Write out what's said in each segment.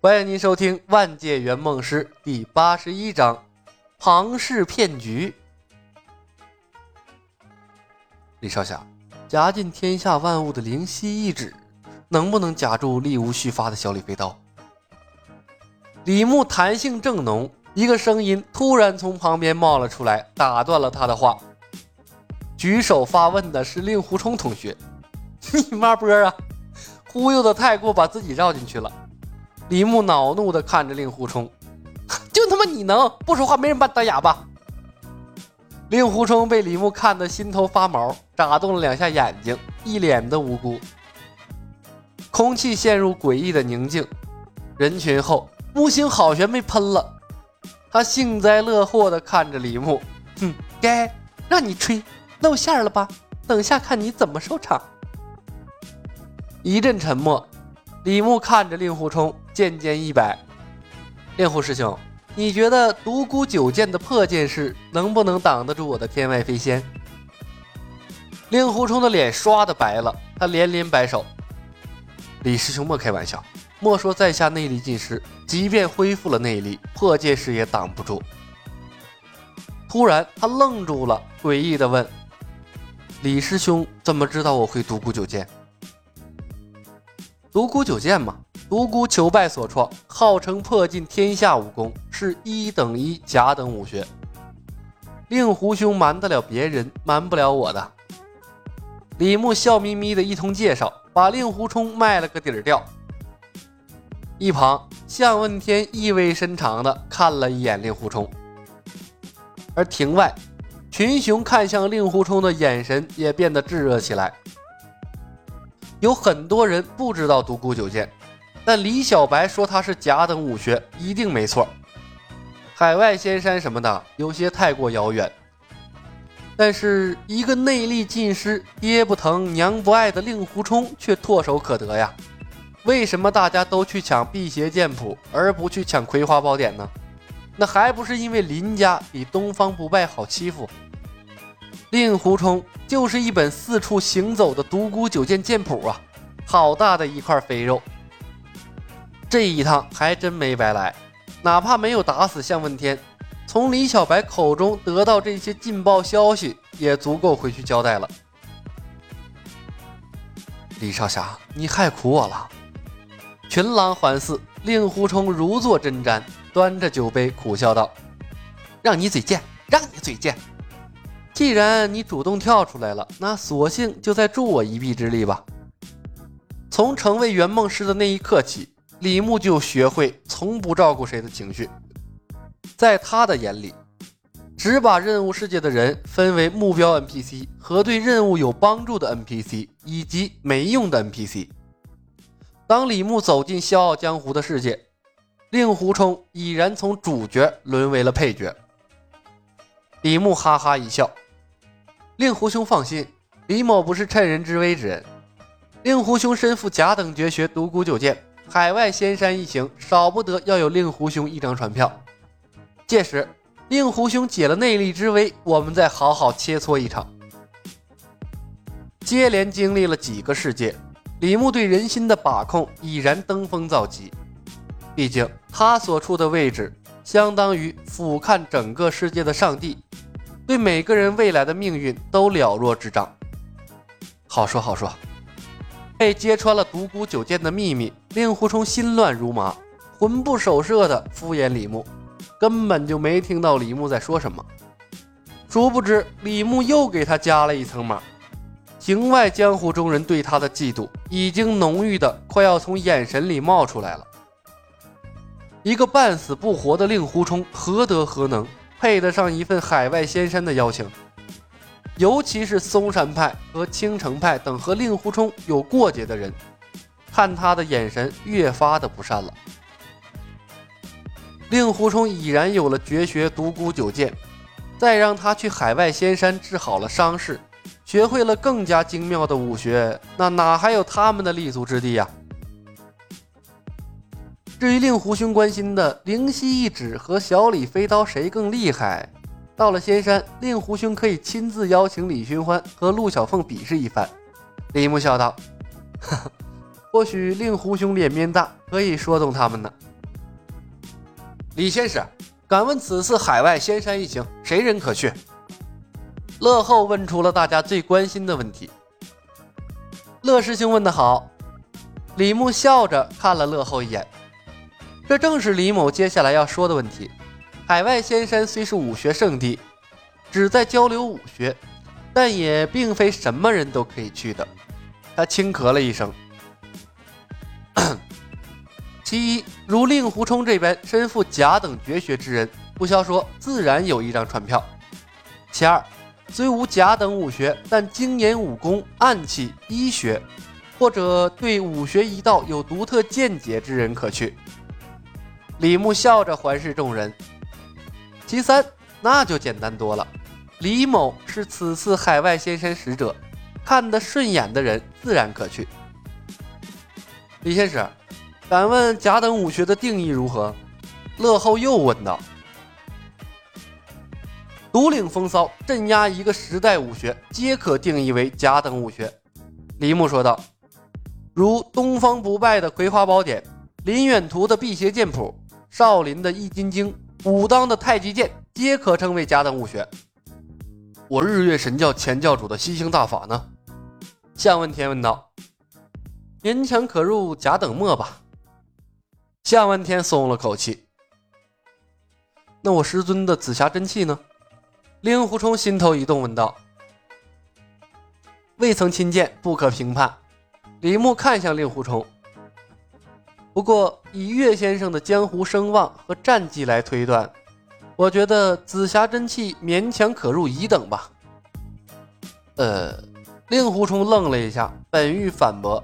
欢迎您收听《万界圆梦师》第八十一章《庞氏骗局》。李少侠，夹尽天下万物的灵犀一指，能不能夹住力无虚发的小李飞刀？李牧弹性正浓，一个声音突然从旁边冒了出来，打断了他的话。举手发问的是令狐冲同学。你妈波啊！忽悠的太过，把自己绕进去了。李牧恼怒地看着令狐冲，就他妈你能不说话，没人把你当哑巴。令狐冲被李牧看得心头发毛，眨动了两下眼睛，一脸的无辜。空气陷入诡异的宁静。人群后，木星好悬被喷了，他幸灾乐祸地看着李牧，哼，该让你吹，露馅了吧？等下看你怎么收场。一阵沉默，李牧看着令狐冲，剑尖一摆：“令狐师兄，你觉得独孤九剑的破剑式能不能挡得住我的天外飞仙？”令狐冲的脸刷的白了，他连连摆手：“李师兄莫开玩笑，莫说在下内力尽失，即便恢复了内力，破剑式也挡不住。”突然，他愣住了，诡异的问：“李师兄怎么知道我会独孤九剑？”独孤九剑嘛，独孤求败所创，号称破尽天下武功，是一等一甲等武学。令狐兄瞒得了别人，瞒不了我的。李牧笑眯眯的一通介绍，把令狐冲卖了个底儿掉。一旁，向问天意味深长的看了一眼令狐冲，而庭外，群雄看向令狐冲的眼神也变得炙热起来。有很多人不知道独孤九剑，但李小白说他是甲等武学，一定没错。海外仙山什么的有些太过遥远，但是一个内力尽失、爹不疼娘不爱的令狐冲却唾手可得呀。为什么大家都去抢辟邪剑谱，而不去抢葵花宝典呢？那还不是因为林家比东方不败好欺负？令狐冲就是一本四处行走的独孤九剑剑谱啊，好大的一块肥肉！这一趟还真没白来，哪怕没有打死向问天，从李小白口中得到这些劲爆消息，也足够回去交代了。李少侠，你害苦我了！群狼环伺，令狐冲如坐针毡，端着酒杯苦笑道：“让你嘴贱，让你嘴贱！”既然你主动跳出来了，那索性就再助我一臂之力吧。从成为圆梦师的那一刻起，李牧就学会从不照顾谁的情绪。在他的眼里，只把任务世界的人分为目标 NPC 和对任务有帮助的 NPC，以及没用的 NPC。当李牧走进笑傲江湖的世界，令狐冲已然从主角沦为了配角。李牧哈哈一笑。令狐兄放心，李某不是趁人之危之人。令狐兄身负甲等绝学独孤九剑，海外仙山一行少不得要有令狐兄一张船票。届时，令狐兄解了内力之危，我们再好好切磋一场。接连经历了几个世界，李牧对人心的把控已然登峰造极。毕竟他所处的位置，相当于俯瞰整个世界的上帝。对每个人未来的命运都了若指掌。好说好说，被揭穿了独孤九剑的秘密，令狐冲心乱如麻，魂不守舍的敷衍李牧，根本就没听到李牧在说什么。殊不知，李牧又给他加了一层码。庭外江湖中人对他的嫉妒，已经浓郁的快要从眼神里冒出来了。一个半死不活的令狐冲，何德何能？配得上一份海外仙山的邀请，尤其是嵩山派和青城派等和令狐冲有过节的人，看他的眼神越发的不善了。令狐冲已然有了绝学独孤九剑，再让他去海外仙山治好了伤势，学会了更加精妙的武学，那哪还有他们的立足之地呀？至于令狐兄关心的灵犀一指和小李飞刀谁更厉害，到了仙山，令狐兄可以亲自邀请李寻欢和陆小凤比试一番。李牧笑道：“ 或许令狐兄脸面大，可以说动他们呢。”李先生，敢问此次海外仙山一行，谁人可去？乐后问出了大家最关心的问题。乐师兄问得好。李牧笑着看了乐后一眼，这正是李某接下来要说的问题。海外仙山虽是武学圣地，旨在交流武学，但也并非什么人都可以去的。他轻咳了一声。其一，如令狐冲这般身负甲等绝学之人，不消说，自然有一张船票。其二，虽无甲等武学，但精研武功、暗器、医学。或者对武学一道有独特见解之人可去。李牧笑着环视众人。其三，那就简单多了。李某是此次海外仙山使者，看得顺眼的人自然可去。李先生，敢问甲等武学的定义如何？乐后又问道。独领风骚，镇压一个时代武学，皆可定义为甲等武学。李牧说道。如东方不败的《葵花宝典》，林远图的《辟邪剑谱》，少林的《易筋经》，武当的太极剑，皆可称为甲等武学。我日月神教前教主的吸星大法呢？向问天问道。勉强可入甲等末吧。向问天松了口气。那我师尊的紫霞真气呢？令狐冲心头一动，问道。未曾亲见，不可评判。李牧看向令狐冲，不过以岳先生的江湖声望和战绩来推断，我觉得紫霞真气勉强可入乙等吧。呃，令狐冲愣了一下，本欲反驳，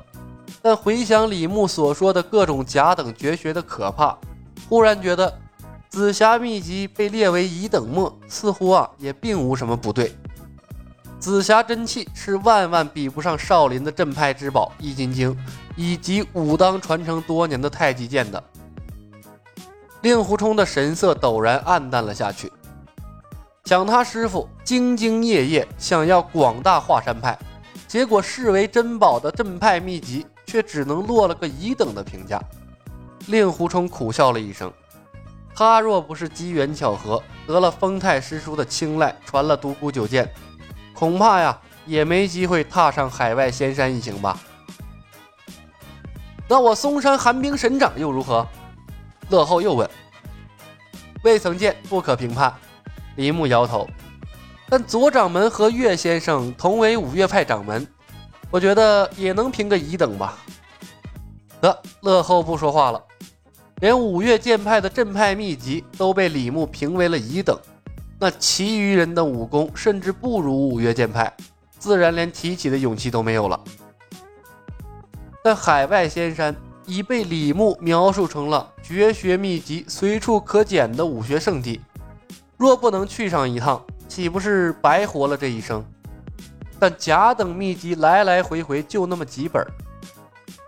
但回想李牧所说的各种甲等绝学的可怕，忽然觉得紫霞秘籍被列为乙等末，似乎啊也并无什么不对。紫霞真气是万万比不上少林的镇派之宝《易筋经》，以及武当传承多年的太极剑的。令狐冲的神色陡然暗淡了下去。想他师傅兢兢业业想要广大华山派，结果视为珍宝的镇派秘籍，却只能落了个乙等的评价。令狐冲苦笑了一声，他若不是机缘巧合得了丰泰师叔的青睐，传了独孤九剑。恐怕呀，也没机会踏上海外仙山一行吧。那我嵩山寒冰神掌又如何？乐后又问。未曾见，不可评判。李牧摇头。但左掌门和岳先生同为五岳派掌门，我觉得也能评个乙等吧。得，乐后不说话了。连五岳剑派的镇派秘籍都被李牧评为了乙等。那其余人的武功甚至不如五岳剑派，自然连提起的勇气都没有了。但海外仙山已被李牧描述成了绝学秘籍随处可捡的武学圣地，若不能去上一趟，岂不是白活了这一生？但甲等秘籍来来回回就那么几本，《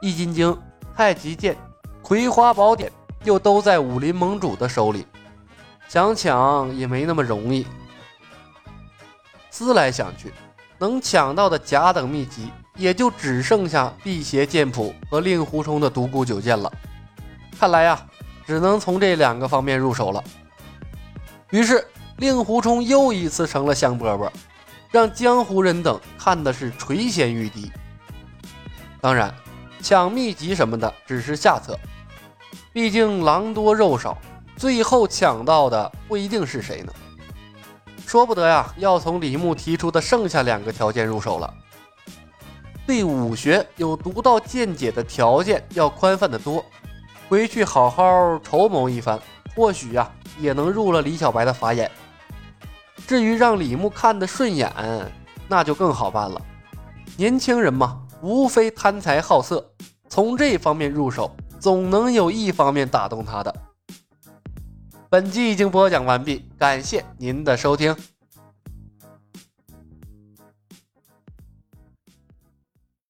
易筋经》《太极剑》《葵花宝典》又都在武林盟主的手里。想抢也没那么容易。思来想去，能抢到的甲等秘籍也就只剩下辟邪剑谱和令狐冲的独孤九剑了。看来呀，只能从这两个方面入手了。于是，令狐冲又一次成了香饽饽，让江湖人等看的是垂涎欲滴。当然，抢秘籍什么的只是下策，毕竟狼多肉少。最后抢到的不一定是谁呢？说不得呀，要从李牧提出的剩下两个条件入手了。对武学有独到见解的条件要宽泛的多，回去好好筹谋一番，或许呀也能入了李小白的法眼。至于让李牧看得顺眼，那就更好办了。年轻人嘛，无非贪财好色，从这方面入手，总能有一方面打动他的。本集已经播讲完毕，感谢您的收听。